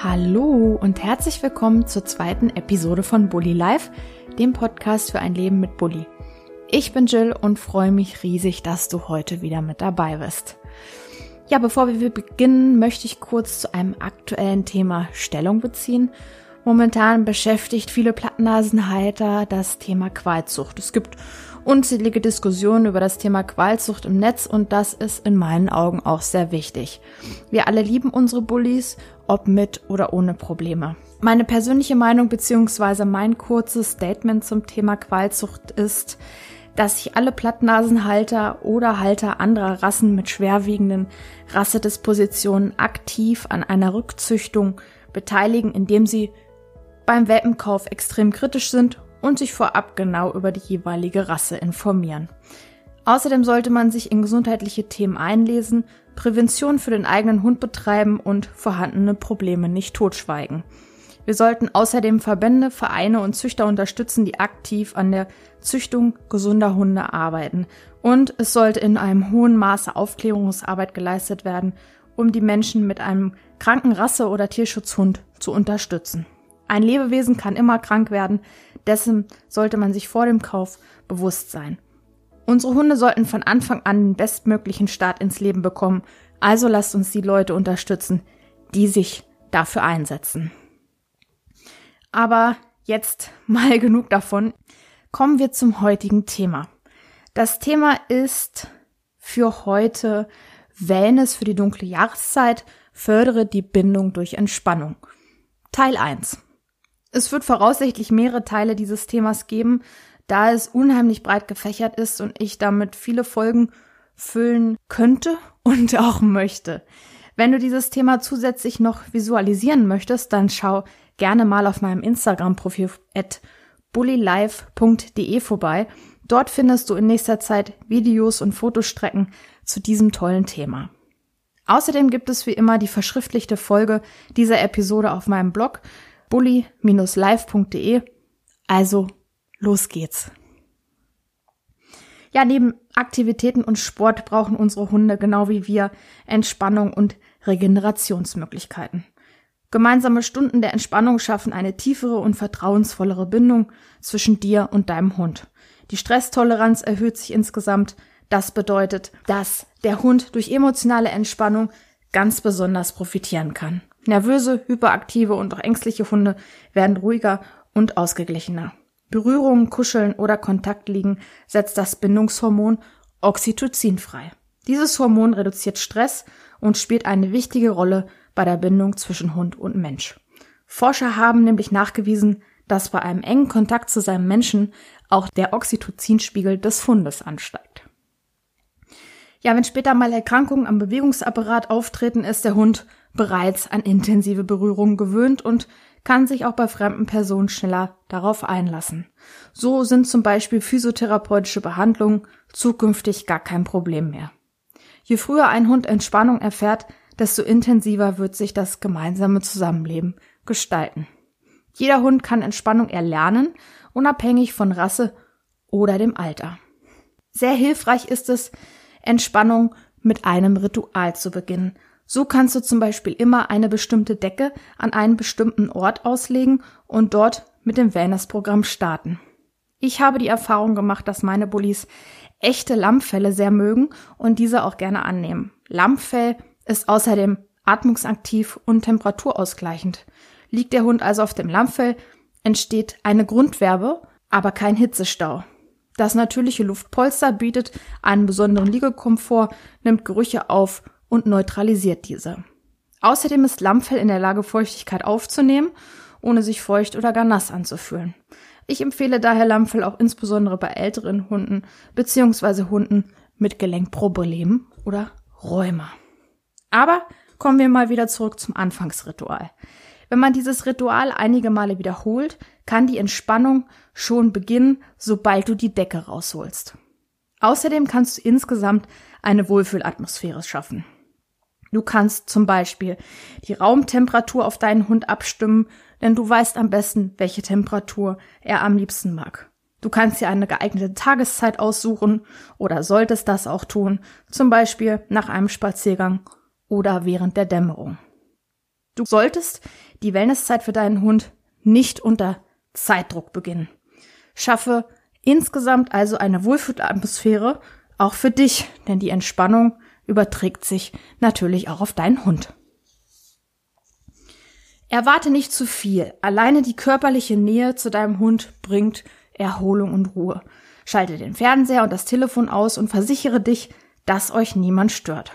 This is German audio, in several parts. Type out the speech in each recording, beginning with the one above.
Hallo und herzlich willkommen zur zweiten Episode von Bully Life, dem Podcast für ein Leben mit Bully. Ich bin Jill und freue mich riesig, dass du heute wieder mit dabei bist. Ja, bevor wir beginnen, möchte ich kurz zu einem aktuellen Thema Stellung beziehen. Momentan beschäftigt viele Plattnasenhalter das Thema Qualzucht. Es gibt unzählige Diskussionen über das Thema Qualzucht im Netz und das ist in meinen Augen auch sehr wichtig. Wir alle lieben unsere Bullies, ob mit oder ohne Probleme. Meine persönliche Meinung bzw. mein kurzes Statement zum Thema Qualzucht ist, dass sich alle Plattnasenhalter oder Halter anderer Rassen mit schwerwiegenden Rassedispositionen aktiv an einer Rückzüchtung beteiligen, indem sie beim Welpenkauf extrem kritisch sind und sich vorab genau über die jeweilige Rasse informieren. Außerdem sollte man sich in gesundheitliche Themen einlesen, Prävention für den eigenen Hund betreiben und vorhandene Probleme nicht totschweigen. Wir sollten außerdem Verbände, Vereine und Züchter unterstützen, die aktiv an der Züchtung gesunder Hunde arbeiten. Und es sollte in einem hohen Maße Aufklärungsarbeit geleistet werden, um die Menschen mit einem kranken Rasse- oder Tierschutzhund zu unterstützen. Ein Lebewesen kann immer krank werden, dessen sollte man sich vor dem Kauf bewusst sein. Unsere Hunde sollten von Anfang an den bestmöglichen Start ins Leben bekommen, also lasst uns die Leute unterstützen, die sich dafür einsetzen. Aber jetzt mal genug davon. Kommen wir zum heutigen Thema. Das Thema ist für heute Wellness für die dunkle Jahreszeit, fördere die Bindung durch Entspannung. Teil 1. Es wird voraussichtlich mehrere Teile dieses Themas geben, da es unheimlich breit gefächert ist und ich damit viele Folgen füllen könnte und auch möchte. Wenn du dieses Thema zusätzlich noch visualisieren möchtest, dann schau gerne mal auf meinem Instagram-Profil at bullylife.de vorbei. Dort findest du in nächster Zeit Videos und Fotostrecken zu diesem tollen Thema. Außerdem gibt es wie immer die verschriftlichte Folge dieser Episode auf meinem Blog bully-live.de. Also, los geht's. Ja, neben Aktivitäten und Sport brauchen unsere Hunde genau wie wir Entspannung und Regenerationsmöglichkeiten. Gemeinsame Stunden der Entspannung schaffen eine tiefere und vertrauensvollere Bindung zwischen dir und deinem Hund. Die Stresstoleranz erhöht sich insgesamt. Das bedeutet, dass der Hund durch emotionale Entspannung ganz besonders profitieren kann. Nervöse, hyperaktive und auch ängstliche Hunde werden ruhiger und ausgeglichener. Berührungen, Kuscheln oder Kontakt liegen setzt das Bindungshormon Oxytocin frei. Dieses Hormon reduziert Stress und spielt eine wichtige Rolle bei der Bindung zwischen Hund und Mensch. Forscher haben nämlich nachgewiesen, dass bei einem engen Kontakt zu seinem Menschen auch der Oxytocinspiegel des Hundes ansteigt. Ja, wenn später mal Erkrankungen am Bewegungsapparat auftreten, ist der Hund bereits an intensive Berührungen gewöhnt und kann sich auch bei fremden Personen schneller darauf einlassen. So sind zum Beispiel physiotherapeutische Behandlungen zukünftig gar kein Problem mehr. Je früher ein Hund Entspannung erfährt, desto intensiver wird sich das gemeinsame Zusammenleben gestalten. Jeder Hund kann Entspannung erlernen, unabhängig von Rasse oder dem Alter. Sehr hilfreich ist es, Entspannung mit einem Ritual zu beginnen. So kannst du zum Beispiel immer eine bestimmte Decke an einen bestimmten Ort auslegen und dort mit dem Wellness-Programm starten. Ich habe die Erfahrung gemacht, dass meine Bullies echte Lammfelle sehr mögen und diese auch gerne annehmen. Lammfell ist außerdem atmungsaktiv und temperaturausgleichend. Liegt der Hund also auf dem Lammfell, entsteht eine Grundwerbe, aber kein Hitzestau. Das natürliche Luftpolster bietet einen besonderen Liegekomfort, nimmt Gerüche auf und neutralisiert diese. Außerdem ist Lammfell in der Lage, Feuchtigkeit aufzunehmen, ohne sich feucht oder gar nass anzufühlen. Ich empfehle daher Lammfell auch insbesondere bei älteren Hunden bzw. Hunden mit Gelenkproblemen oder Rheuma. Aber kommen wir mal wieder zurück zum Anfangsritual. Wenn man dieses Ritual einige Male wiederholt, kann die Entspannung schon beginnen, sobald du die Decke rausholst. Außerdem kannst du insgesamt eine Wohlfühlatmosphäre schaffen. Du kannst zum Beispiel die Raumtemperatur auf deinen Hund abstimmen, denn du weißt am besten, welche Temperatur er am liebsten mag. Du kannst dir eine geeignete Tageszeit aussuchen oder solltest das auch tun, zum Beispiel nach einem Spaziergang oder während der Dämmerung. Du solltest die Wellnesszeit für deinen Hund nicht unter Zeitdruck beginnen. Schaffe insgesamt also eine Wohlfühlatmosphäre auch für dich, denn die Entspannung überträgt sich natürlich auch auf deinen Hund. Erwarte nicht zu viel. Alleine die körperliche Nähe zu deinem Hund bringt Erholung und Ruhe. Schalte den Fernseher und das Telefon aus und versichere dich, dass euch niemand stört.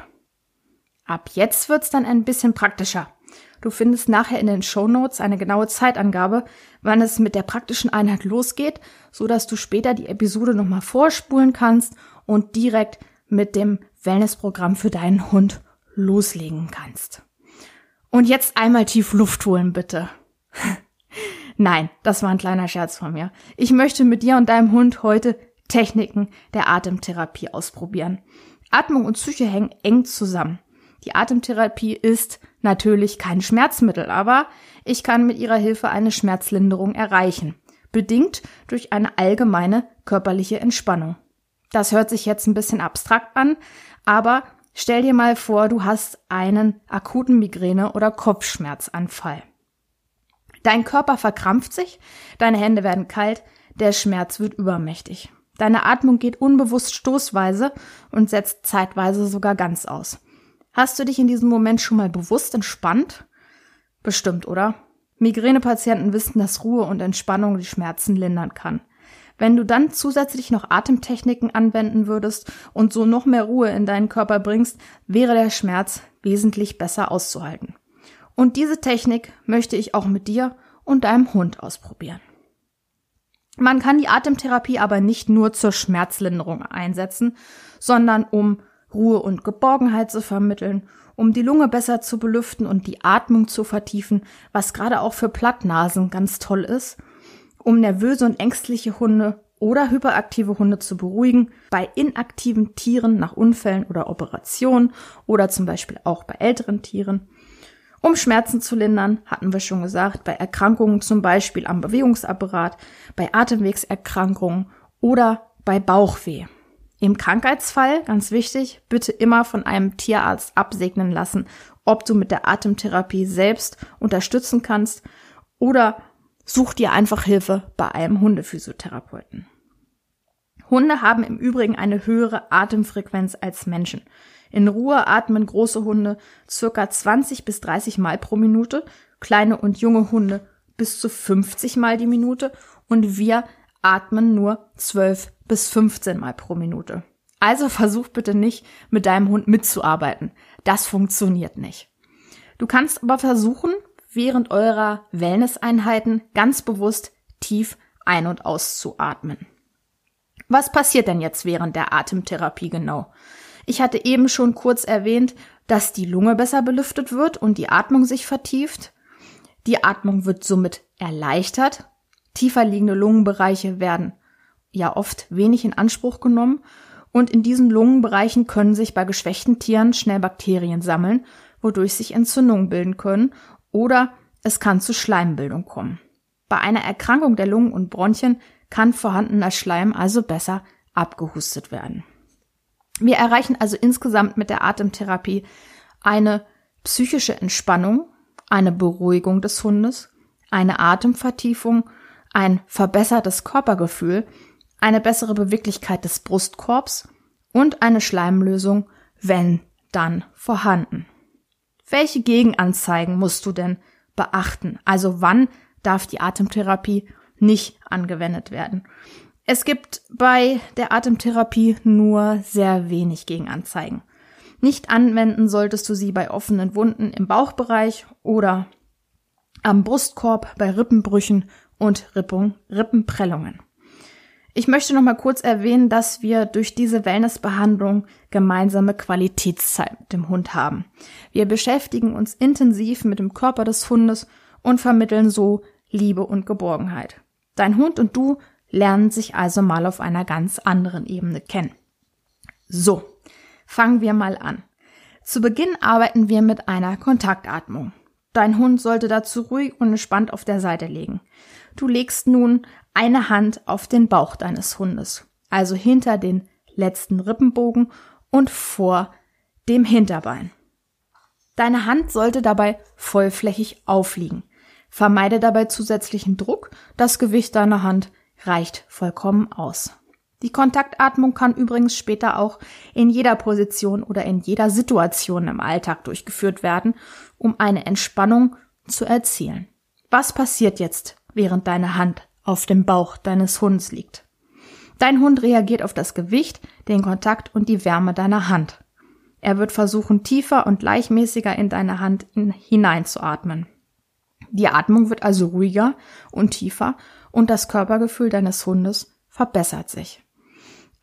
Ab jetzt wird's dann ein bisschen praktischer. Du findest nachher in den Show Notes eine genaue Zeitangabe, wann es mit der praktischen Einheit losgeht, so dass du später die Episode nochmal vorspulen kannst und direkt mit dem Wellnessprogramm für deinen Hund loslegen kannst. Und jetzt einmal tief Luft holen, bitte. Nein, das war ein kleiner Scherz von mir. Ich möchte mit dir und deinem Hund heute Techniken der Atemtherapie ausprobieren. Atmung und Psyche hängen eng zusammen. Die Atemtherapie ist natürlich kein Schmerzmittel, aber ich kann mit ihrer Hilfe eine Schmerzlinderung erreichen, bedingt durch eine allgemeine körperliche Entspannung. Das hört sich jetzt ein bisschen abstrakt an, aber stell dir mal vor, du hast einen akuten Migräne- oder Kopfschmerzanfall. Dein Körper verkrampft sich, deine Hände werden kalt, der Schmerz wird übermächtig. Deine Atmung geht unbewusst stoßweise und setzt zeitweise sogar ganz aus. Hast du dich in diesem Moment schon mal bewusst entspannt? Bestimmt, oder? Migränepatienten wissen, dass Ruhe und Entspannung die Schmerzen lindern kann. Wenn du dann zusätzlich noch Atemtechniken anwenden würdest und so noch mehr Ruhe in deinen Körper bringst, wäre der Schmerz wesentlich besser auszuhalten. Und diese Technik möchte ich auch mit dir und deinem Hund ausprobieren. Man kann die Atemtherapie aber nicht nur zur Schmerzlinderung einsetzen, sondern um Ruhe und Geborgenheit zu vermitteln, um die Lunge besser zu belüften und die Atmung zu vertiefen, was gerade auch für Plattnasen ganz toll ist, um nervöse und ängstliche Hunde oder hyperaktive Hunde zu beruhigen, bei inaktiven Tieren nach Unfällen oder Operationen oder zum Beispiel auch bei älteren Tieren. Um Schmerzen zu lindern, hatten wir schon gesagt, bei Erkrankungen zum Beispiel am Bewegungsapparat, bei Atemwegserkrankungen oder bei Bauchweh. Im Krankheitsfall, ganz wichtig, bitte immer von einem Tierarzt absegnen lassen, ob du mit der Atemtherapie selbst unterstützen kannst oder such dir einfach Hilfe bei einem Hundephysiotherapeuten. Hunde haben im Übrigen eine höhere Atemfrequenz als Menschen. In Ruhe atmen große Hunde circa 20 bis 30 Mal pro Minute, kleine und junge Hunde bis zu 50 Mal die Minute und wir atmen nur 12 bis 15 Mal pro Minute. Also versuch bitte nicht, mit deinem Hund mitzuarbeiten. Das funktioniert nicht. Du kannst aber versuchen, während eurer Wellnesseinheiten ganz bewusst tief ein- und auszuatmen. Was passiert denn jetzt während der Atemtherapie genau? Ich hatte eben schon kurz erwähnt, dass die Lunge besser belüftet wird und die Atmung sich vertieft. Die Atmung wird somit erleichtert. Tiefer liegende Lungenbereiche werden ja oft wenig in Anspruch genommen und in diesen Lungenbereichen können sich bei geschwächten Tieren schnell Bakterien sammeln, wodurch sich Entzündungen bilden können oder es kann zu Schleimbildung kommen. Bei einer Erkrankung der Lungen und Bronchien kann vorhandener Schleim also besser abgehustet werden. Wir erreichen also insgesamt mit der Atemtherapie eine psychische Entspannung, eine Beruhigung des Hundes, eine Atemvertiefung, ein verbessertes Körpergefühl eine bessere Beweglichkeit des Brustkorbs und eine Schleimlösung, wenn dann vorhanden. Welche Gegenanzeigen musst du denn beachten? Also wann darf die Atemtherapie nicht angewendet werden? Es gibt bei der Atemtherapie nur sehr wenig Gegenanzeigen. Nicht anwenden solltest du sie bei offenen Wunden im Bauchbereich oder am Brustkorb bei Rippenbrüchen und Rippung, Rippenprellungen. Ich möchte noch mal kurz erwähnen, dass wir durch diese Wellnessbehandlung gemeinsame Qualitätszeit mit dem Hund haben. Wir beschäftigen uns intensiv mit dem Körper des Hundes und vermitteln so Liebe und Geborgenheit. Dein Hund und du lernen sich also mal auf einer ganz anderen Ebene kennen. So, fangen wir mal an. Zu Beginn arbeiten wir mit einer Kontaktatmung. Dein Hund sollte dazu ruhig und entspannt auf der Seite liegen. Du legst nun eine Hand auf den Bauch deines Hundes, also hinter den letzten Rippenbogen und vor dem Hinterbein. Deine Hand sollte dabei vollflächig aufliegen. Vermeide dabei zusätzlichen Druck, das Gewicht deiner Hand reicht vollkommen aus. Die Kontaktatmung kann übrigens später auch in jeder Position oder in jeder Situation im Alltag durchgeführt werden, um eine Entspannung zu erzielen. Was passiert jetzt, während deine Hand auf dem Bauch deines Hundes liegt? Dein Hund reagiert auf das Gewicht, den Kontakt und die Wärme deiner Hand. Er wird versuchen, tiefer und gleichmäßiger in deine Hand hineinzuatmen. Die Atmung wird also ruhiger und tiefer und das Körpergefühl deines Hundes verbessert sich.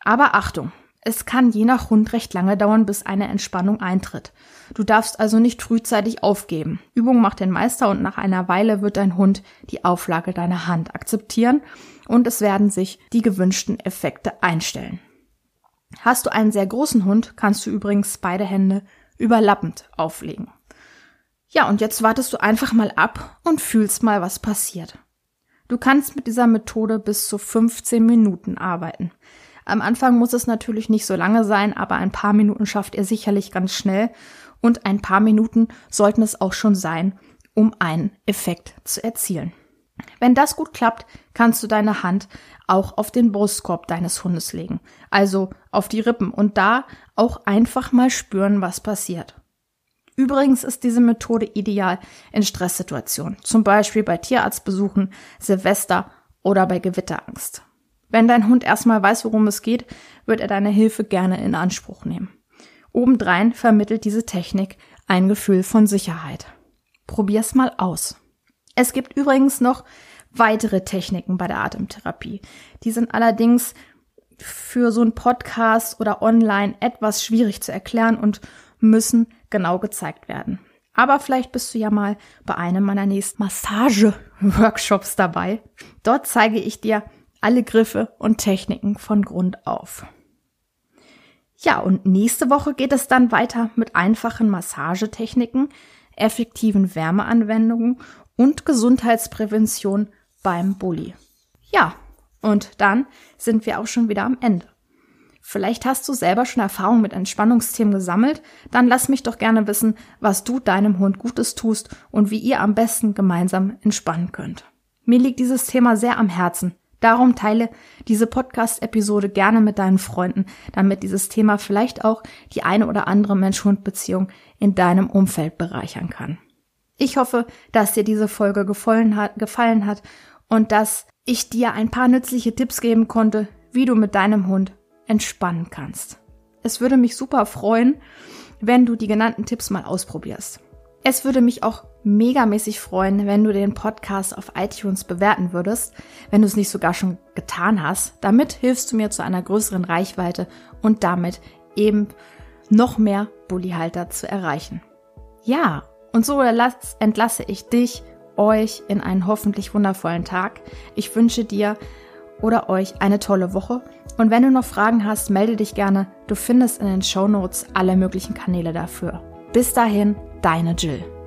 Aber Achtung, es kann je nach Hund recht lange dauern, bis eine Entspannung eintritt. Du darfst also nicht frühzeitig aufgeben. Übung macht den Meister und nach einer Weile wird dein Hund die Auflage deiner Hand akzeptieren und es werden sich die gewünschten Effekte einstellen. Hast du einen sehr großen Hund, kannst du übrigens beide Hände überlappend auflegen. Ja, und jetzt wartest du einfach mal ab und fühlst mal, was passiert. Du kannst mit dieser Methode bis zu 15 Minuten arbeiten. Am Anfang muss es natürlich nicht so lange sein, aber ein paar Minuten schafft ihr sicherlich ganz schnell und ein paar Minuten sollten es auch schon sein, um einen Effekt zu erzielen. Wenn das gut klappt, kannst du deine Hand auch auf den Brustkorb deines Hundes legen, also auf die Rippen und da auch einfach mal spüren, was passiert. Übrigens ist diese Methode ideal in Stresssituationen, zum Beispiel bei Tierarztbesuchen, Silvester oder bei Gewitterangst. Wenn dein Hund erstmal weiß, worum es geht, wird er deine Hilfe gerne in Anspruch nehmen. Obendrein vermittelt diese Technik ein Gefühl von Sicherheit. Probier's mal aus. Es gibt übrigens noch weitere Techniken bei der Atemtherapie. Die sind allerdings für so einen Podcast oder online etwas schwierig zu erklären und müssen genau gezeigt werden. Aber vielleicht bist du ja mal bei einem meiner nächsten Massage-Workshops dabei. Dort zeige ich dir alle Griffe und Techniken von Grund auf. Ja, und nächste Woche geht es dann weiter mit einfachen Massagetechniken, effektiven Wärmeanwendungen und Gesundheitsprävention beim Bulli. Ja, und dann sind wir auch schon wieder am Ende. Vielleicht hast du selber schon Erfahrung mit Entspannungsthemen gesammelt, dann lass mich doch gerne wissen, was du deinem Hund Gutes tust und wie ihr am besten gemeinsam entspannen könnt. Mir liegt dieses Thema sehr am Herzen Darum teile diese Podcast-Episode gerne mit deinen Freunden, damit dieses Thema vielleicht auch die eine oder andere Mensch-Hund-Beziehung in deinem Umfeld bereichern kann. Ich hoffe, dass dir diese Folge gefallen hat, und dass ich dir ein paar nützliche Tipps geben konnte, wie du mit deinem Hund entspannen kannst. Es würde mich super freuen, wenn du die genannten Tipps mal ausprobierst. Es würde mich auch megamäßig freuen, wenn du den Podcast auf iTunes bewerten würdest, wenn du es nicht sogar schon getan hast. Damit hilfst du mir zu einer größeren Reichweite und damit eben noch mehr Bullyhalter zu erreichen. Ja, und so entlasse ich dich, euch in einen hoffentlich wundervollen Tag. Ich wünsche dir oder euch eine tolle Woche. Und wenn du noch Fragen hast, melde dich gerne. Du findest in den Show Notes alle möglichen Kanäle dafür. Bis dahin, deine Jill.